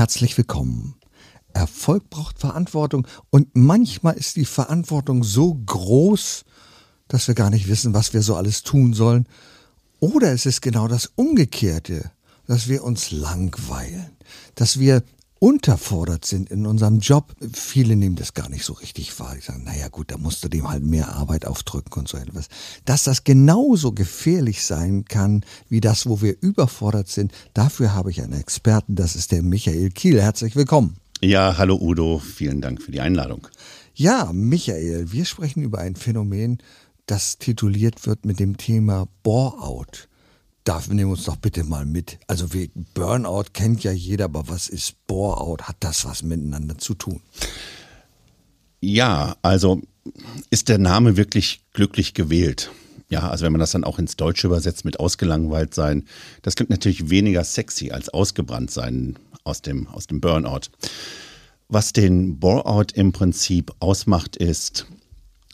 Herzlich willkommen. Erfolg braucht Verantwortung und manchmal ist die Verantwortung so groß, dass wir gar nicht wissen, was wir so alles tun sollen. Oder es ist genau das Umgekehrte, dass wir uns langweilen, dass wir unterfordert sind in unserem Job. Viele nehmen das gar nicht so richtig wahr. Die sagen, naja gut, da musst du dem halt mehr Arbeit aufdrücken und so etwas. Dass das genauso gefährlich sein kann, wie das, wo wir überfordert sind, dafür habe ich einen Experten, das ist der Michael Kiel. Herzlich willkommen. Ja, hallo Udo, vielen Dank für die Einladung. Ja, Michael, wir sprechen über ein Phänomen, das tituliert wird mit dem Thema Bore-out darf, nehmen uns doch bitte mal mit. Also wir, Burnout kennt ja jeder, aber was ist Bore-out? Hat das was miteinander zu tun? Ja, also ist der Name wirklich glücklich gewählt? Ja, also wenn man das dann auch ins Deutsche übersetzt mit ausgelangweilt sein, das klingt natürlich weniger sexy als ausgebrannt sein aus dem, aus dem Burnout. Was den Bore-out im Prinzip ausmacht ist,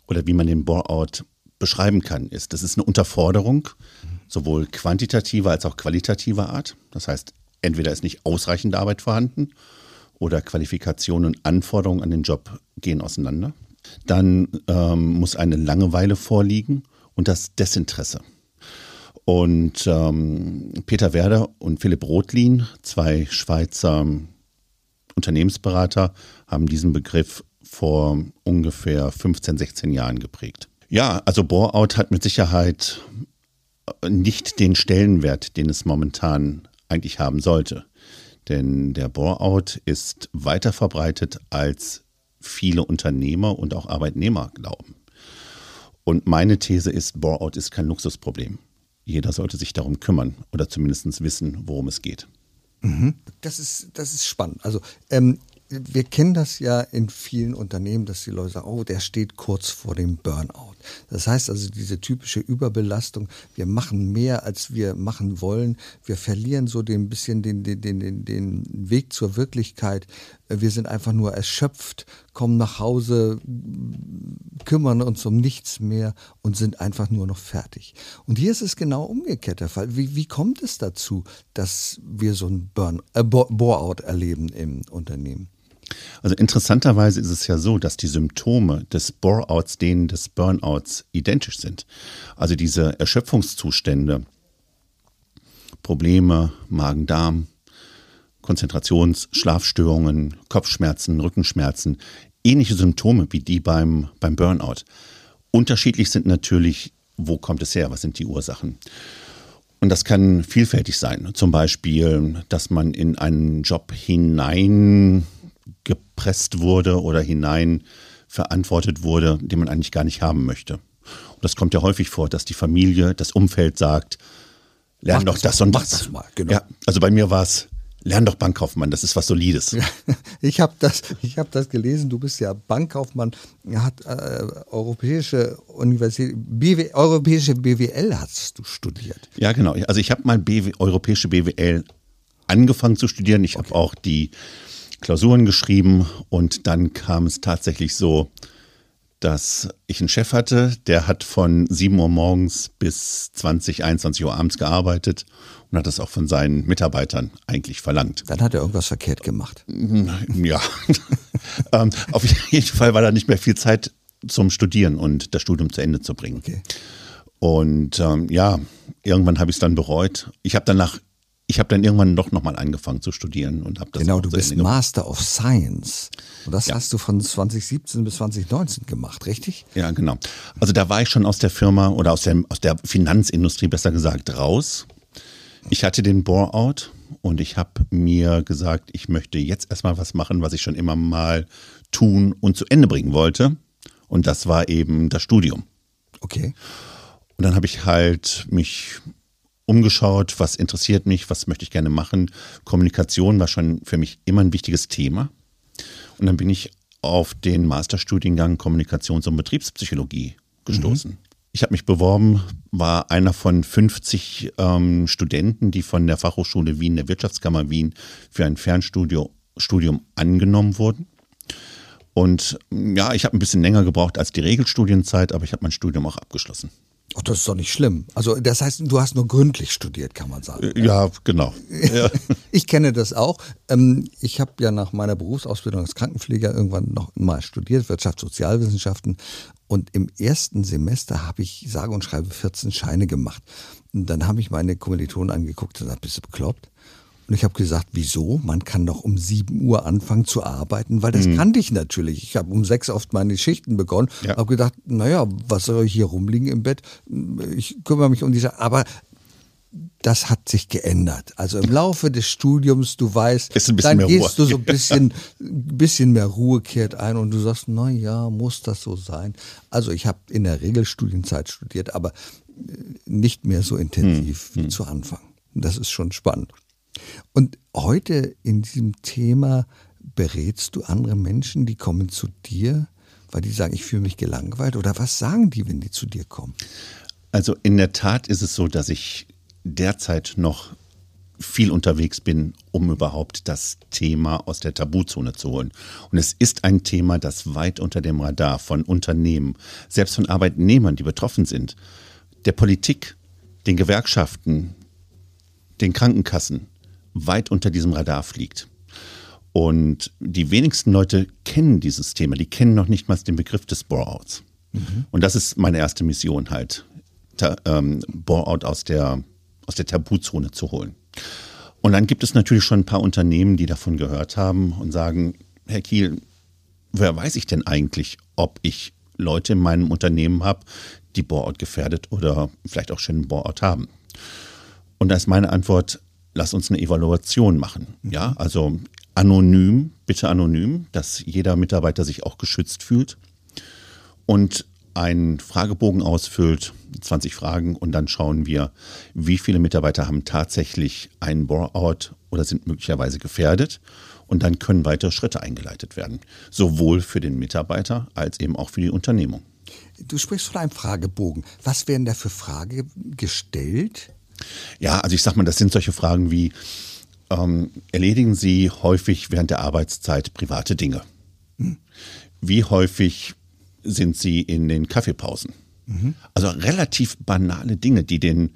oder wie man den Bore-out beschreiben kann, ist, das ist eine Unterforderung, sowohl quantitativer als auch qualitativer Art. Das heißt, entweder ist nicht ausreichende Arbeit vorhanden oder Qualifikationen und Anforderungen an den Job gehen auseinander. Dann ähm, muss eine Langeweile vorliegen und das Desinteresse. Und ähm, Peter Werder und Philipp Rotlin, zwei Schweizer Unternehmensberater, haben diesen Begriff vor ungefähr 15, 16 Jahren geprägt. Ja, also Bore-out hat mit Sicherheit nicht den Stellenwert, den es momentan eigentlich haben sollte. Denn der Bore-out ist weiter verbreitet, als viele Unternehmer und auch Arbeitnehmer glauben. Und meine These ist, Bore-out ist kein Luxusproblem. Jeder sollte sich darum kümmern oder zumindest wissen, worum es geht. Mhm. Das, ist, das ist spannend. Also ähm, wir kennen das ja in vielen Unternehmen, dass die Leute sagen, oh, der steht kurz vor dem Burnout. Das heißt also, diese typische Überbelastung, wir machen mehr, als wir machen wollen. Wir verlieren so ein bisschen den, den, den, den Weg zur Wirklichkeit. Wir sind einfach nur erschöpft, kommen nach Hause, kümmern uns um nichts mehr und sind einfach nur noch fertig. Und hier ist es genau umgekehrt der Fall. Wie, wie kommt es dazu, dass wir so ein Burn, äh, Bore-out erleben im Unternehmen? Also interessanterweise ist es ja so, dass die Symptome des Bore-outs denen des Burnouts identisch sind. Also diese Erschöpfungszustände, Probleme, Magen-Darm, Konzentrations-, Schlafstörungen, Kopfschmerzen, Rückenschmerzen, ähnliche Symptome wie die beim, beim Burnout. Unterschiedlich sind natürlich, wo kommt es her, was sind die Ursachen. Und das kann vielfältig sein. Zum Beispiel, dass man in einen Job hinein gepresst wurde oder hinein verantwortet wurde, den man eigentlich gar nicht haben möchte. Und das kommt ja häufig vor, dass die Familie, das Umfeld sagt, lern mach doch das, das und das. das mal, genau. Ja, also bei mir war es, lern doch Bankkaufmann, das ist was Solides. Ja, ich habe das, hab das gelesen, du bist ja Bankkaufmann, hat äh, europäische Universität, BW, europäische BWL hast du studiert. Ja, genau. Also ich habe mal BW, europäische BWL angefangen zu studieren. Ich okay. habe auch die Klausuren geschrieben und dann kam es tatsächlich so, dass ich einen Chef hatte, der hat von 7 Uhr morgens bis 20, 21 Uhr abends gearbeitet und hat das auch von seinen Mitarbeitern eigentlich verlangt. Dann hat er irgendwas verkehrt gemacht. Ja. ähm, auf jeden Fall war da nicht mehr viel Zeit zum Studieren und das Studium zu Ende zu bringen. Okay. Und ähm, ja, irgendwann habe ich es dann bereut. Ich habe danach ich habe dann irgendwann doch nochmal angefangen zu studieren und habe das Genau, du bist Master of Science. Und das ja. hast du von 2017 bis 2019 gemacht, richtig? Ja, genau. Also da war ich schon aus der Firma oder aus der, aus der Finanzindustrie besser gesagt raus. Ich hatte den Bore-out und ich habe mir gesagt, ich möchte jetzt erstmal was machen, was ich schon immer mal tun und zu Ende bringen wollte. Und das war eben das Studium. Okay. Und dann habe ich halt mich umgeschaut, was interessiert mich, was möchte ich gerne machen. Kommunikation war schon für mich immer ein wichtiges Thema. Und dann bin ich auf den Masterstudiengang Kommunikations- und Betriebspsychologie gestoßen. Mhm. Ich habe mich beworben, war einer von 50 ähm, Studenten, die von der Fachhochschule Wien, der Wirtschaftskammer Wien, für ein Fernstudium Studium angenommen wurden. Und ja, ich habe ein bisschen länger gebraucht als die Regelstudienzeit, aber ich habe mein Studium auch abgeschlossen. Oh, das ist doch nicht schlimm. Also das heißt, du hast nur gründlich studiert, kann man sagen. Ja, genau. Ja. ich kenne das auch. Ähm, ich habe ja nach meiner Berufsausbildung als Krankenpfleger irgendwann noch mal studiert, Wirtschaftssozialwissenschaften. Und im ersten Semester habe ich sage und schreibe 14 Scheine gemacht. Und dann habe ich meine Kommilitonen angeguckt und gesagt, bist du bekloppt? Und ich habe gesagt, wieso? Man kann doch um 7 Uhr anfangen zu arbeiten, weil das mhm. kannte ich natürlich. Ich habe um 6 oft meine Schichten begonnen, ja. habe gedacht, naja, was soll ich hier rumliegen im Bett? Ich kümmere mich um diese, aber das hat sich geändert. Also im Laufe des Studiums, du weißt, dann gehst Ruhe. du so ein bisschen, bisschen mehr Ruhe kehrt ein und du sagst, na ja, muss das so sein? Also ich habe in der Regel Studienzeit studiert, aber nicht mehr so intensiv hm. wie hm. zu Anfang. Das ist schon spannend. Und heute in diesem Thema berätst du andere Menschen, die kommen zu dir, weil die sagen, ich fühle mich gelangweilt? Oder was sagen die, wenn die zu dir kommen? Also in der Tat ist es so, dass ich derzeit noch viel unterwegs bin, um überhaupt das Thema aus der Tabuzone zu holen. Und es ist ein Thema, das weit unter dem Radar von Unternehmen, selbst von Arbeitnehmern, die betroffen sind, der Politik, den Gewerkschaften, den Krankenkassen, weit unter diesem Radar fliegt. Und die wenigsten Leute kennen dieses Thema, die kennen noch nicht mal den Begriff des Bore-Outs. Mhm. Und das ist meine erste Mission halt, ta, ähm, Bore-Out aus der, aus der Tabuzone zu holen. Und dann gibt es natürlich schon ein paar Unternehmen, die davon gehört haben und sagen, Herr Kiel, wer weiß ich denn eigentlich, ob ich Leute in meinem Unternehmen habe, die Bore-Out gefährdet oder vielleicht auch schon einen Bore-Out haben? Und da ist meine Antwort, lass uns eine Evaluation machen. Mhm. Ja, also anonym, bitte anonym, dass jeder Mitarbeiter sich auch geschützt fühlt und einen Fragebogen ausfüllt, 20 Fragen und dann schauen wir, wie viele Mitarbeiter haben tatsächlich einen Bore-out oder sind möglicherweise gefährdet und dann können weitere Schritte eingeleitet werden, sowohl für den Mitarbeiter als eben auch für die Unternehmung. Du sprichst von einem Fragebogen. Was werden da für Fragen gestellt? Ja, also ich sag mal, das sind solche Fragen wie, ähm, erledigen Sie häufig während der Arbeitszeit private Dinge? Hm. Wie häufig sind Sie in den Kaffeepausen? Mhm. Also relativ banale Dinge, die den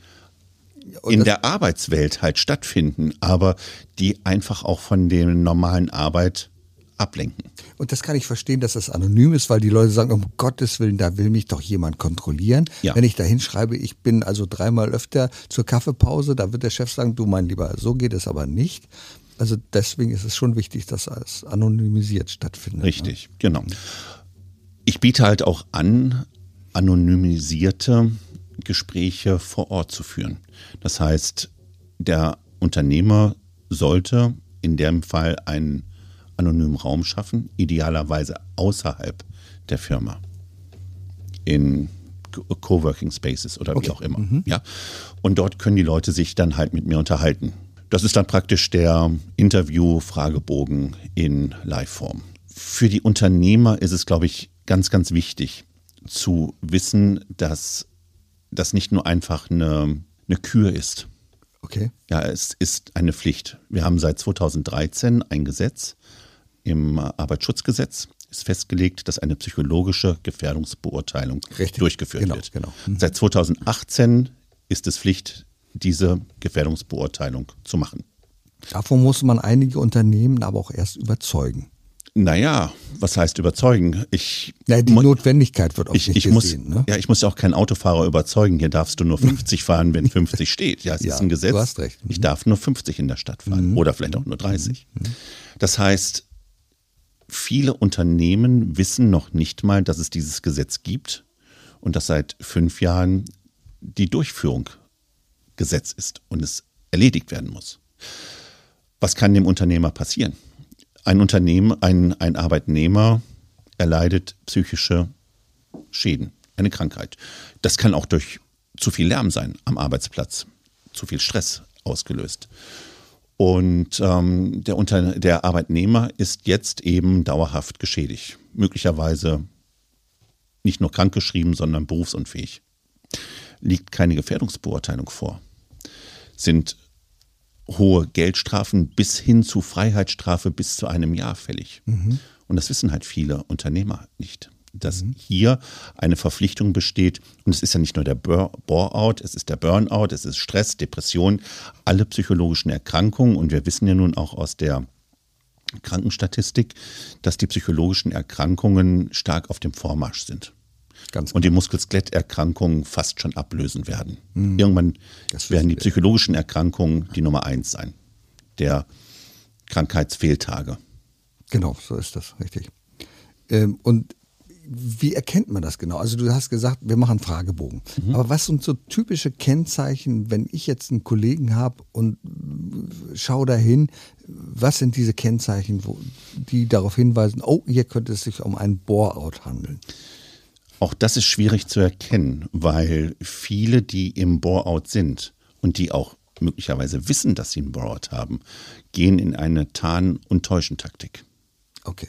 in der Arbeitswelt halt stattfinden, aber die einfach auch von der normalen Arbeit ablenken. Und das kann ich verstehen, dass das anonym ist, weil die Leute sagen, um Gottes Willen, da will mich doch jemand kontrollieren. Ja. Wenn ich da hinschreibe, ich bin also dreimal öfter zur Kaffeepause, da wird der Chef sagen, du mein Lieber, so geht es aber nicht. Also deswegen ist es schon wichtig, dass es anonymisiert stattfindet. Ne? Richtig, ne? genau. Ich biete halt auch an, anonymisierte Gespräche vor Ort zu führen. Das heißt, der Unternehmer sollte in dem Fall einen anonymen Raum schaffen, idealerweise außerhalb der Firma. In Coworking Spaces oder okay. wie auch immer. Mhm. Ja? Und dort können die Leute sich dann halt mit mir unterhalten. Das ist dann praktisch der Interview-Fragebogen in Live-Form. Für die Unternehmer ist es, glaube ich, ganz, ganz wichtig zu wissen, dass das nicht nur einfach eine, eine Kür ist. Okay. Ja, es ist eine Pflicht. Wir haben seit 2013 ein Gesetz, im Arbeitsschutzgesetz ist festgelegt, dass eine psychologische Gefährdungsbeurteilung Richtig, durchgeführt genau, wird. Genau. Mhm. Seit 2018 ist es Pflicht, diese Gefährdungsbeurteilung zu machen. Davon muss man einige Unternehmen aber auch erst überzeugen. Naja, was heißt überzeugen? Ich, ja, die Notwendigkeit wird auch ich, ich gesehen. Muss, ne? Ja, ich muss ja auch keinen Autofahrer überzeugen. Hier darfst du nur 50 fahren, wenn 50 steht. Ja, es ja, ist ein Gesetz. Du hast recht. Ich darf nur 50 in der Stadt fahren mhm. oder vielleicht auch nur 30. Mhm. Das heißt, Viele Unternehmen wissen noch nicht mal, dass es dieses Gesetz gibt und dass seit fünf Jahren die Durchführung Gesetz ist und es erledigt werden muss. Was kann dem Unternehmer passieren? Ein Unternehmen, ein, ein Arbeitnehmer erleidet psychische Schäden, eine Krankheit. Das kann auch durch zu viel Lärm sein am Arbeitsplatz, zu viel Stress ausgelöst. Und ähm, der, Unter der Arbeitnehmer ist jetzt eben dauerhaft geschädigt. Möglicherweise nicht nur krankgeschrieben, sondern berufsunfähig. Liegt keine Gefährdungsbeurteilung vor. Sind hohe Geldstrafen bis hin zu Freiheitsstrafe bis zu einem Jahr fällig. Mhm. Und das wissen halt viele Unternehmer nicht. Dass mhm. hier eine Verpflichtung besteht. Und es ist ja nicht nur der Bore-out, es ist der Burnout, es ist Stress, Depression, alle psychologischen Erkrankungen. Und wir wissen ja nun auch aus der Krankenstatistik, dass die psychologischen Erkrankungen stark auf dem Vormarsch sind. Ganz und die Muskel-Skelett-Erkrankungen fast schon ablösen werden. Mhm. Irgendwann werden die psychologischen Erkrankungen die Nummer eins sein. Der Krankheitsfehltage. Genau, so ist das, richtig. Ähm, und wie erkennt man das genau? Also du hast gesagt, wir machen Fragebogen. Mhm. Aber was sind so typische Kennzeichen, wenn ich jetzt einen Kollegen habe und schaue dahin, was sind diese Kennzeichen, wo, die darauf hinweisen, oh, hier könnte es sich um ein Bore-out handeln? Auch das ist schwierig zu erkennen, weil viele, die im Bore-out sind und die auch möglicherweise wissen, dass sie einen Bore-out haben, gehen in eine Tarn- und Täuschentaktik. Okay.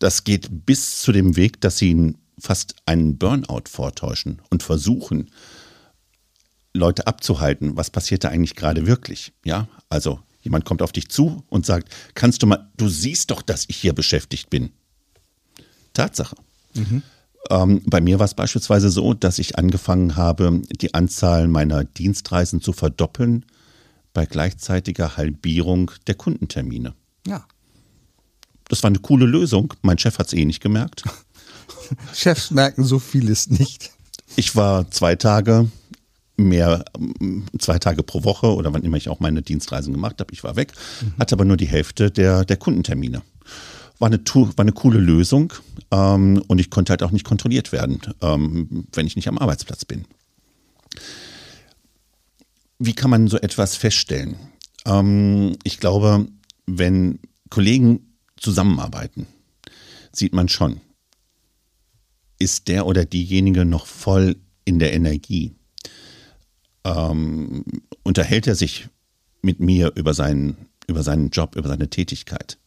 Das geht bis zu dem Weg, dass sie fast einen Burnout vortäuschen und versuchen, Leute abzuhalten, was passiert da eigentlich gerade wirklich. Ja, also jemand kommt auf dich zu und sagt, kannst du mal, du siehst doch, dass ich hier beschäftigt bin. Tatsache. Mhm. Ähm, bei mir war es beispielsweise so, dass ich angefangen habe, die Anzahl meiner Dienstreisen zu verdoppeln bei gleichzeitiger Halbierung der Kundentermine. Ja. Das war eine coole Lösung. Mein Chef hat es eh nicht gemerkt. Chefs merken so vieles nicht. Ich war zwei Tage mehr, zwei Tage pro Woche oder wann immer ich auch meine Dienstreisen gemacht habe. Ich war weg, mhm. hatte aber nur die Hälfte der, der Kundentermine. War eine, war eine coole Lösung ähm, und ich konnte halt auch nicht kontrolliert werden, ähm, wenn ich nicht am Arbeitsplatz bin. Wie kann man so etwas feststellen? Ähm, ich glaube, wenn Kollegen zusammenarbeiten, sieht man schon, ist der oder diejenige noch voll in der Energie? Ähm, unterhält er sich mit mir über seinen, über seinen Job, über seine Tätigkeit?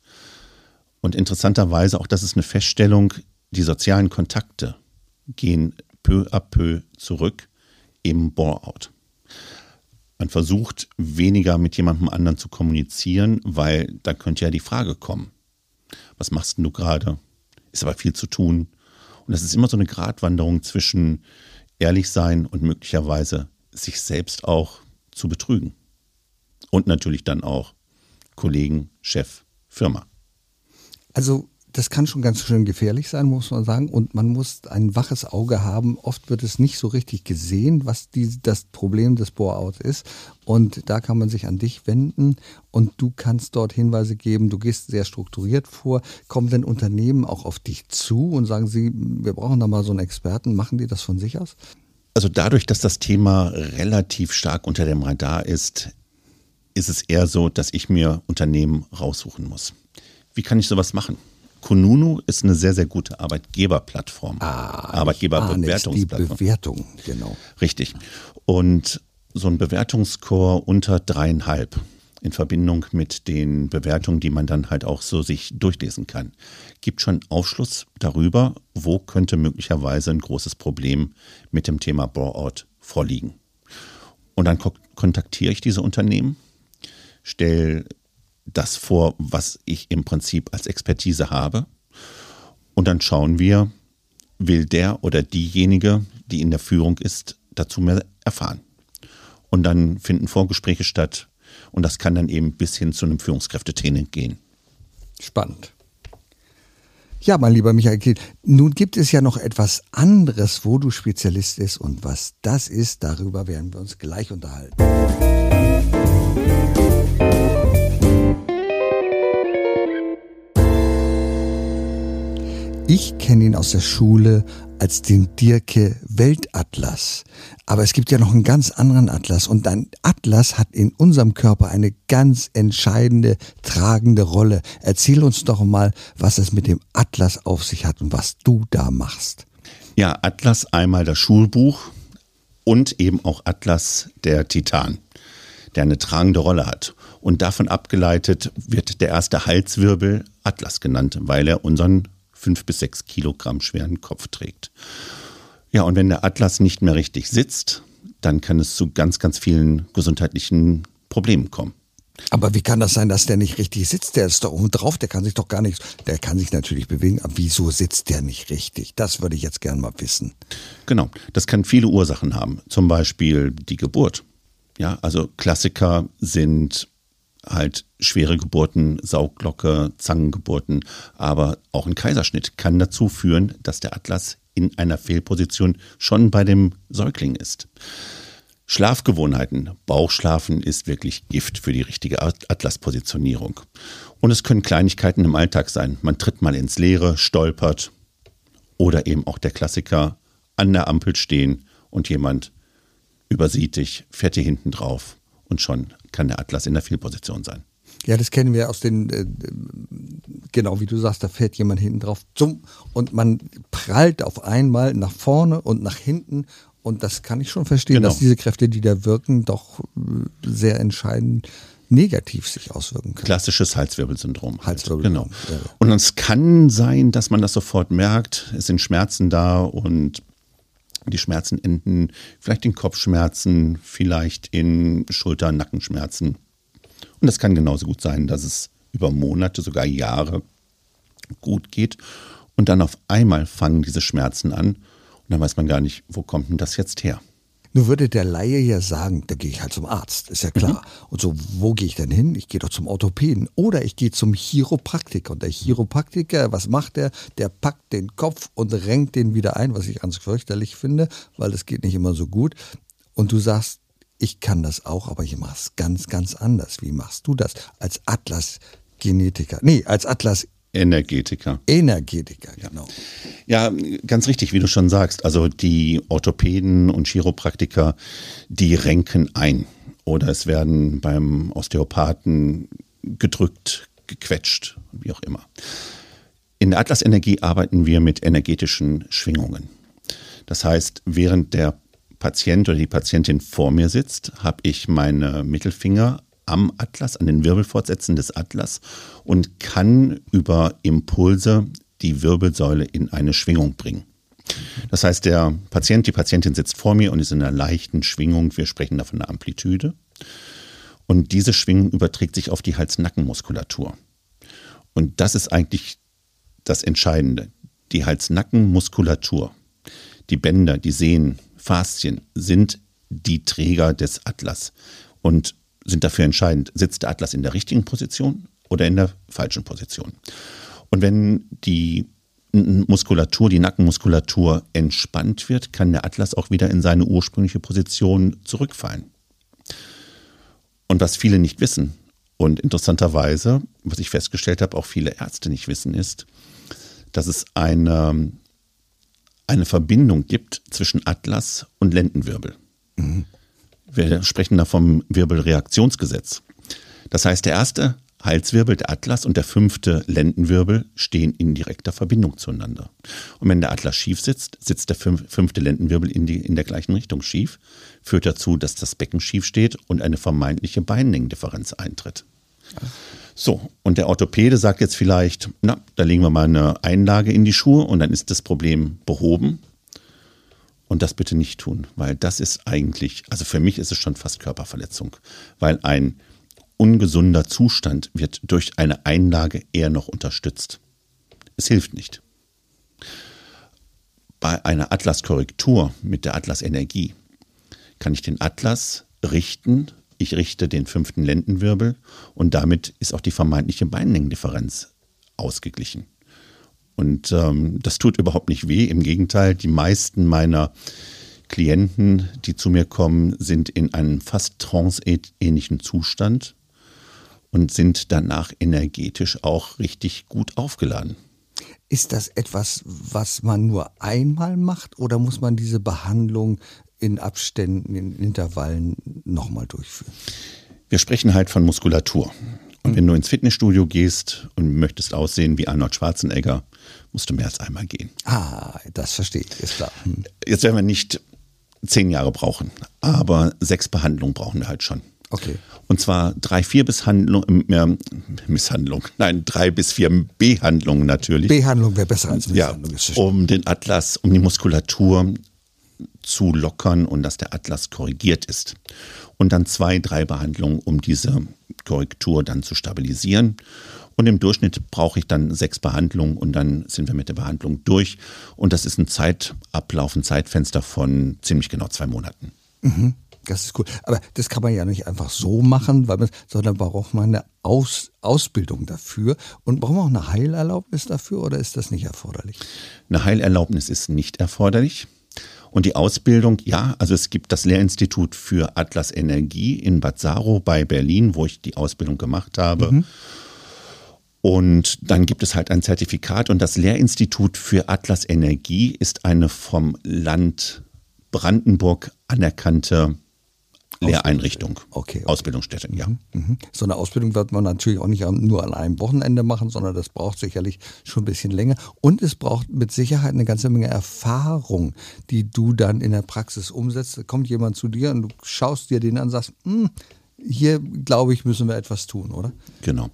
Und interessanterweise, auch das ist eine Feststellung, die sozialen Kontakte gehen peu à peu zurück im Bore-out. Man versucht weniger mit jemandem anderen zu kommunizieren, weil da könnte ja die Frage kommen, was machst du gerade? Ist aber viel zu tun. Und das ist immer so eine Gratwanderung zwischen ehrlich sein und möglicherweise sich selbst auch zu betrügen. Und natürlich dann auch Kollegen, Chef, Firma. Also das kann schon ganz schön gefährlich sein, muss man sagen. Und man muss ein waches Auge haben. Oft wird es nicht so richtig gesehen, was die, das Problem des Bore-out ist. Und da kann man sich an dich wenden und du kannst dort Hinweise geben. Du gehst sehr strukturiert vor. Kommen denn Unternehmen auch auf dich zu und sagen sie, wir brauchen da mal so einen Experten? Machen die das von sich aus? Also dadurch, dass das Thema relativ stark unter dem Radar ist, ist es eher so, dass ich mir Unternehmen raussuchen muss. Wie kann ich sowas machen? Kununu ist eine sehr, sehr gute Arbeitgeberplattform. Ah, Arbeitgeberbewertungsplattform. Die Bewertung, genau. Richtig. Und so ein Bewertungsscore unter dreieinhalb in Verbindung mit den Bewertungen, die man dann halt auch so sich durchlesen kann, gibt schon Aufschluss darüber, wo könnte möglicherweise ein großes Problem mit dem Thema Bore-out vorliegen. Und dann kontaktiere ich diese Unternehmen, stelle das vor, was ich im Prinzip als Expertise habe. Und dann schauen wir, will der oder diejenige, die in der Führung ist, dazu mehr erfahren. Und dann finden Vorgespräche statt. Und das kann dann eben bis hin zu einem Führungskräftetraining gehen. Spannend. Ja, mein lieber Michael, nun gibt es ja noch etwas anderes, wo du Spezialist bist. Und was das ist, darüber werden wir uns gleich unterhalten. Ich kenne ihn aus der Schule als den Dirke Weltatlas. Aber es gibt ja noch einen ganz anderen Atlas. Und ein Atlas hat in unserem Körper eine ganz entscheidende, tragende Rolle. Erzähl uns doch mal, was es mit dem Atlas auf sich hat und was du da machst. Ja, Atlas einmal das Schulbuch und eben auch Atlas der Titan, der eine tragende Rolle hat. Und davon abgeleitet wird der erste Halswirbel Atlas genannt, weil er unseren fünf bis sechs Kilogramm schweren Kopf trägt. Ja, und wenn der Atlas nicht mehr richtig sitzt, dann kann es zu ganz, ganz vielen gesundheitlichen Problemen kommen. Aber wie kann das sein, dass der nicht richtig sitzt? Der ist da oben drauf, der kann sich doch gar nicht, der kann sich natürlich bewegen, aber wieso sitzt der nicht richtig? Das würde ich jetzt gerne mal wissen. Genau, das kann viele Ursachen haben. Zum Beispiel die Geburt. Ja, also Klassiker sind halt schwere Geburten, Sauglocke, Zangengeburten, aber auch ein Kaiserschnitt kann dazu führen, dass der Atlas in einer Fehlposition schon bei dem Säugling ist. Schlafgewohnheiten. Bauchschlafen ist wirklich Gift für die richtige Atlaspositionierung. Und es können Kleinigkeiten im Alltag sein. Man tritt mal ins Leere, stolpert oder eben auch der Klassiker an der Ampel stehen und jemand übersieht dich, fährt dir hinten drauf und schon kann der Atlas in der Fehlposition sein. Ja, das kennen wir aus den, äh, genau wie du sagst, da fährt jemand hinten drauf zum und man prallt auf einmal nach vorne und nach hinten und das kann ich schon verstehen, genau. dass diese Kräfte, die da wirken, doch äh, sehr entscheidend negativ sich auswirken können. Klassisches Halswirbelsyndrom. Halswirbelsyndrom. Genau. Und es kann sein, dass man das sofort merkt, es sind Schmerzen da und die Schmerzen enden vielleicht in Kopfschmerzen, vielleicht in Schulter-, Nackenschmerzen. Und es kann genauso gut sein, dass es über Monate, sogar Jahre gut geht. Und dann auf einmal fangen diese Schmerzen an. Und dann weiß man gar nicht, wo kommt denn das jetzt her? Nur würde der Laie ja sagen, da gehe ich halt zum Arzt, ist ja klar. Mhm. Und so, wo gehe ich denn hin? Ich gehe doch zum Orthopäden. Oder ich gehe zum Chiropraktiker. Und der Chiropraktiker, was macht der? Der packt den Kopf und renkt den wieder ein, was ich ganz fürchterlich finde, weil das geht nicht immer so gut. Und du sagst, ich kann das auch, aber ich mache es ganz, ganz anders. Wie machst du das? Als Atlas-Genetiker. Nee, als Atlas Energetiker. Energetiker, genau. Ja, ganz richtig, wie du schon sagst. Also die Orthopäden und Chiropraktiker, die renken ein. Oder es werden beim Osteopathen gedrückt, gequetscht, wie auch immer. In der Atlas-Energie arbeiten wir mit energetischen Schwingungen. Das heißt, während der Patient oder die Patientin vor mir sitzt, habe ich meine Mittelfinger am Atlas, an den Wirbelfortsätzen des Atlas und kann über Impulse die Wirbelsäule in eine Schwingung bringen. Das heißt, der Patient, die Patientin sitzt vor mir und ist in einer leichten Schwingung. Wir sprechen da von einer Amplitude. Und diese Schwingung überträgt sich auf die Hals-Nacken-Muskulatur. Und das ist eigentlich das Entscheidende. Die Hals-Nacken-Muskulatur, die Bänder, die Sehnen, Faszien sind die Träger des Atlas. Und sind dafür entscheidend, sitzt der Atlas in der richtigen Position oder in der falschen Position. Und wenn die Muskulatur, die Nackenmuskulatur entspannt wird, kann der Atlas auch wieder in seine ursprüngliche Position zurückfallen. Und was viele nicht wissen und interessanterweise, was ich festgestellt habe, auch viele Ärzte nicht wissen, ist, dass es eine, eine Verbindung gibt zwischen Atlas und Lendenwirbel. Mhm. Wir sprechen da vom Wirbelreaktionsgesetz. Das heißt, der erste Halswirbel, der Atlas und der fünfte Lendenwirbel stehen in direkter Verbindung zueinander. Und wenn der Atlas schief sitzt, sitzt der fünfte Lendenwirbel in, die, in der gleichen Richtung schief, führt dazu, dass das Becken schief steht und eine vermeintliche Beinlängendifferenz eintritt. So, und der Orthopäde sagt jetzt vielleicht, na, da legen wir mal eine Einlage in die Schuhe und dann ist das Problem behoben. Und das bitte nicht tun, weil das ist eigentlich, also für mich ist es schon fast Körperverletzung, weil ein ungesunder Zustand wird durch eine Einlage eher noch unterstützt. Es hilft nicht. Bei einer Atlaskorrektur mit der Atlas-Energie kann ich den Atlas richten. Ich richte den fünften Lendenwirbel und damit ist auch die vermeintliche Beinlängendifferenz ausgeglichen. Und ähm, das tut überhaupt nicht weh. Im Gegenteil, die meisten meiner Klienten, die zu mir kommen, sind in einem fast trance-ähnlichen Zustand und sind danach energetisch auch richtig gut aufgeladen. Ist das etwas, was man nur einmal macht oder muss man diese Behandlung in Abständen, in Intervallen nochmal durchführen? Wir sprechen halt von Muskulatur. Und wenn du ins Fitnessstudio gehst und möchtest aussehen wie Arnold Schwarzenegger, musst du mehr als einmal gehen. Ah, das verstehe ich, ist klar. Hm. Jetzt werden wir nicht zehn Jahre brauchen, aber sechs Behandlungen brauchen wir halt schon. Okay. Und zwar drei, vier Behandlung, äh, Misshandlung, nein, drei bis vier Behandlungen natürlich. Behandlung wäre besser als Misshandlung. Ja, um den Atlas, um die Muskulatur zu lockern und dass der Atlas korrigiert ist. Und dann zwei, drei Behandlungen, um diese Korrektur dann zu stabilisieren. Und im Durchschnitt brauche ich dann sechs Behandlungen und dann sind wir mit der Behandlung durch. Und das ist ein Zeitablauf, ein Zeitfenster von ziemlich genau zwei Monaten. Mhm. Das ist cool. Aber das kann man ja nicht einfach so machen, weil man, sondern braucht man eine Aus, Ausbildung dafür. Und braucht man auch eine Heilerlaubnis dafür oder ist das nicht erforderlich? Eine Heilerlaubnis ist nicht erforderlich. Und die Ausbildung, ja, also es gibt das Lehrinstitut für Atlas Energie in Bad Saro bei Berlin, wo ich die Ausbildung gemacht habe. Mhm. Und dann gibt es halt ein Zertifikat und das Lehrinstitut für Atlas Energie ist eine vom Land Brandenburg anerkannte Lehreinrichtung. Okay, okay. Ausbildungsstätte, ja. Mhm, mhm. So eine Ausbildung wird man natürlich auch nicht nur an einem Wochenende machen, sondern das braucht sicherlich schon ein bisschen länger. Und es braucht mit Sicherheit eine ganze Menge Erfahrung, die du dann in der Praxis umsetzt. Da kommt jemand zu dir und du schaust dir den an und sagst, hm, hier glaube ich, müssen wir etwas tun, oder? Genau.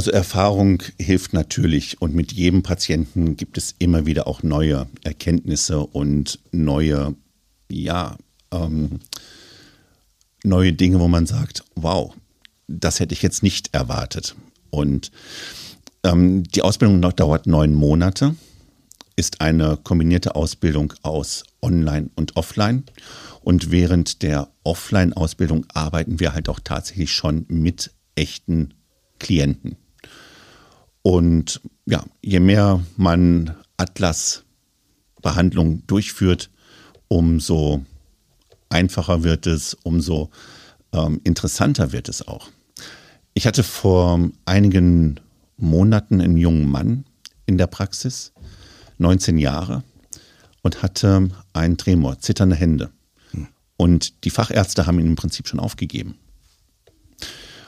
Also Erfahrung hilft natürlich und mit jedem Patienten gibt es immer wieder auch neue Erkenntnisse und neue, ja, ähm, neue Dinge, wo man sagt, wow, das hätte ich jetzt nicht erwartet. Und ähm, die Ausbildung dauert neun Monate, ist eine kombinierte Ausbildung aus Online und Offline. Und während der Offline-Ausbildung arbeiten wir halt auch tatsächlich schon mit echten Klienten. Und ja, je mehr man Atlas-Behandlung durchführt, umso einfacher wird es, umso ähm, interessanter wird es auch. Ich hatte vor einigen Monaten einen jungen Mann in der Praxis, 19 Jahre, und hatte einen Tremor, zitternde Hände. Hm. Und die Fachärzte haben ihn im Prinzip schon aufgegeben.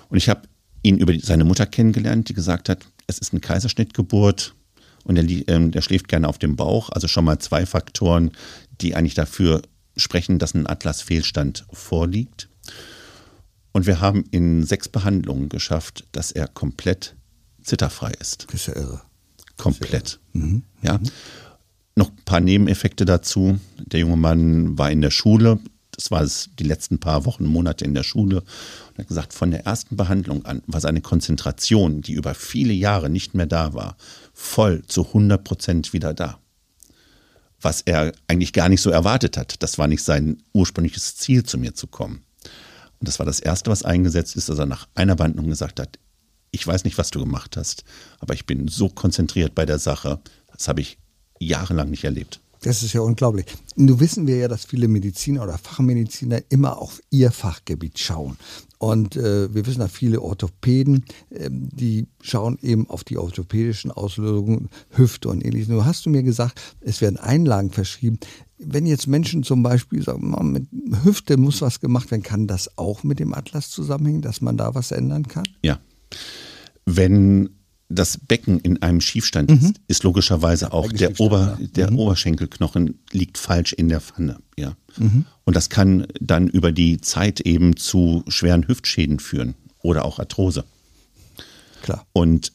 Und ich habe ihn über seine Mutter kennengelernt, die gesagt hat, es ist eine Kaiserschnittgeburt und er, äh, der schläft gerne auf dem Bauch. Also schon mal zwei Faktoren, die eigentlich dafür sprechen, dass ein Atlas-Fehlstand vorliegt. Und wir haben in sechs Behandlungen geschafft, dass er komplett zitterfrei ist. Das ist ja irre. Komplett. Ja, irre. Mhm. ja. Noch ein paar Nebeneffekte dazu. Der junge Mann war in der Schule. Das war es die letzten paar Wochen, Monate in der Schule. Und hat gesagt, von der ersten Behandlung an war seine Konzentration, die über viele Jahre nicht mehr da war, voll zu 100 Prozent wieder da was er eigentlich gar nicht so erwartet hat. Das war nicht sein ursprüngliches Ziel, zu mir zu kommen. Und das war das Erste, was eingesetzt ist, dass er nach einer Behandlung gesagt hat, ich weiß nicht, was du gemacht hast, aber ich bin so konzentriert bei der Sache, das habe ich jahrelang nicht erlebt. Das ist ja unglaublich. Nun wissen wir ja, dass viele Mediziner oder Fachmediziner immer auf ihr Fachgebiet schauen. Und äh, wir wissen, dass viele Orthopäden, äh, die schauen eben auf die orthopädischen Auslösungen, Hüfte und ähnliches. Nur hast du mir gesagt, es werden Einlagen verschrieben. Wenn jetzt Menschen zum Beispiel sagen, mit Hüfte muss was gemacht werden, kann das auch mit dem Atlas zusammenhängen, dass man da was ändern kann? Ja. Wenn das Becken in einem Schiefstand mhm. ist, ist logischerweise auch der, Ober, der mhm. Oberschenkelknochen liegt falsch in der Pfanne. Ja. Mhm. Und das kann dann über die Zeit eben zu schweren Hüftschäden führen oder auch Arthrose. Klar. Und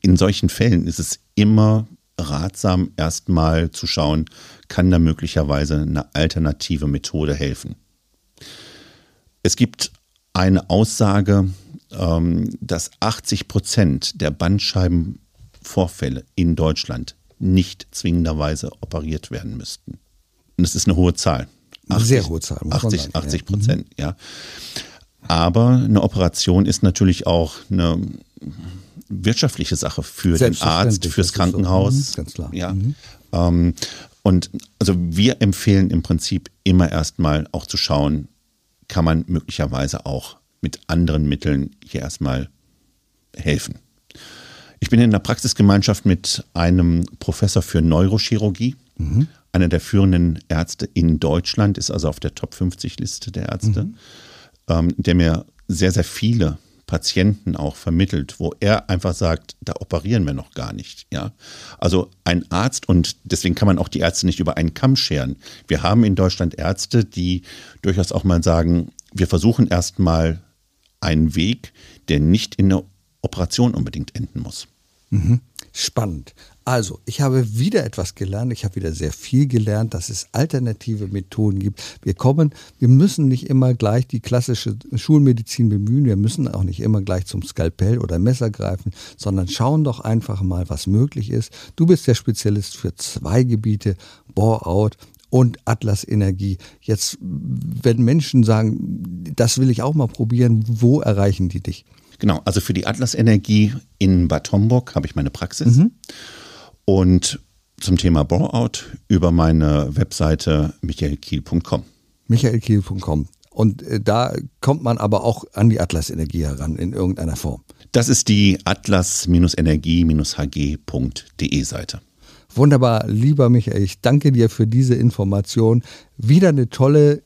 in solchen Fällen ist es immer ratsam, erstmal zu schauen, kann da möglicherweise eine alternative Methode helfen. Es gibt eine Aussage, dass 80 Prozent der Bandscheibenvorfälle in Deutschland nicht zwingenderweise operiert werden müssten. Und das ist eine hohe Zahl. 80, Sehr hohe Zahl. 80, 80 Prozent, ja. ja. Aber eine Operation ist natürlich auch eine wirtschaftliche Sache für den Arzt, fürs Krankenhaus. So. Mhm, ganz klar. Ja. Mhm. Ähm, und also wir empfehlen im Prinzip immer erstmal auch zu schauen, kann man möglicherweise auch mit anderen Mitteln hier erstmal helfen. Ich bin in der Praxisgemeinschaft mit einem Professor für Neurochirurgie, mhm. einer der führenden Ärzte in Deutschland, ist also auf der Top 50 Liste der Ärzte, mhm. ähm, der mir sehr, sehr viele Patienten auch vermittelt, wo er einfach sagt, da operieren wir noch gar nicht. Ja, also ein Arzt und deswegen kann man auch die Ärzte nicht über einen Kamm scheren. Wir haben in Deutschland Ärzte, die durchaus auch mal sagen, wir versuchen erstmal einen Weg, der nicht in der Operation unbedingt enden muss. Mhm. Spannend. Also, ich habe wieder etwas gelernt. Ich habe wieder sehr viel gelernt, dass es alternative Methoden gibt. Wir kommen, wir müssen nicht immer gleich die klassische Schulmedizin bemühen. Wir müssen auch nicht immer gleich zum Skalpell oder Messer greifen, sondern schauen doch einfach mal, was möglich ist. Du bist der Spezialist für zwei Gebiete, Bore-out und Atlas Energie. Jetzt, wenn Menschen sagen, das will ich auch mal probieren, wo erreichen die dich? Genau, also für die Atlas Energie in Bad Homburg habe ich meine Praxis. Mhm. Und zum Thema Bore-out über meine Webseite michaelkiel.com. michaelkiel.com. Und äh, da kommt man aber auch an die Atlas-Energie heran in irgendeiner Form. Das ist die atlas-energie-hg.de Seite. Wunderbar, lieber Michael, ich danke dir für diese Information. Wieder eine tolle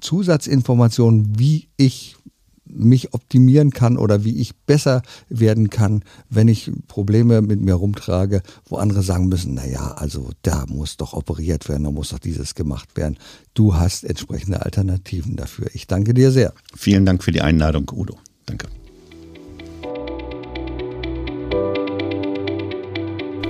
Zusatzinformation, wie ich mich optimieren kann oder wie ich besser werden kann, wenn ich Probleme mit mir rumtrage, wo andere sagen müssen, naja, also da muss doch operiert werden, da muss doch dieses gemacht werden. Du hast entsprechende Alternativen dafür. Ich danke dir sehr. Vielen Dank für die Einladung, Udo. Danke.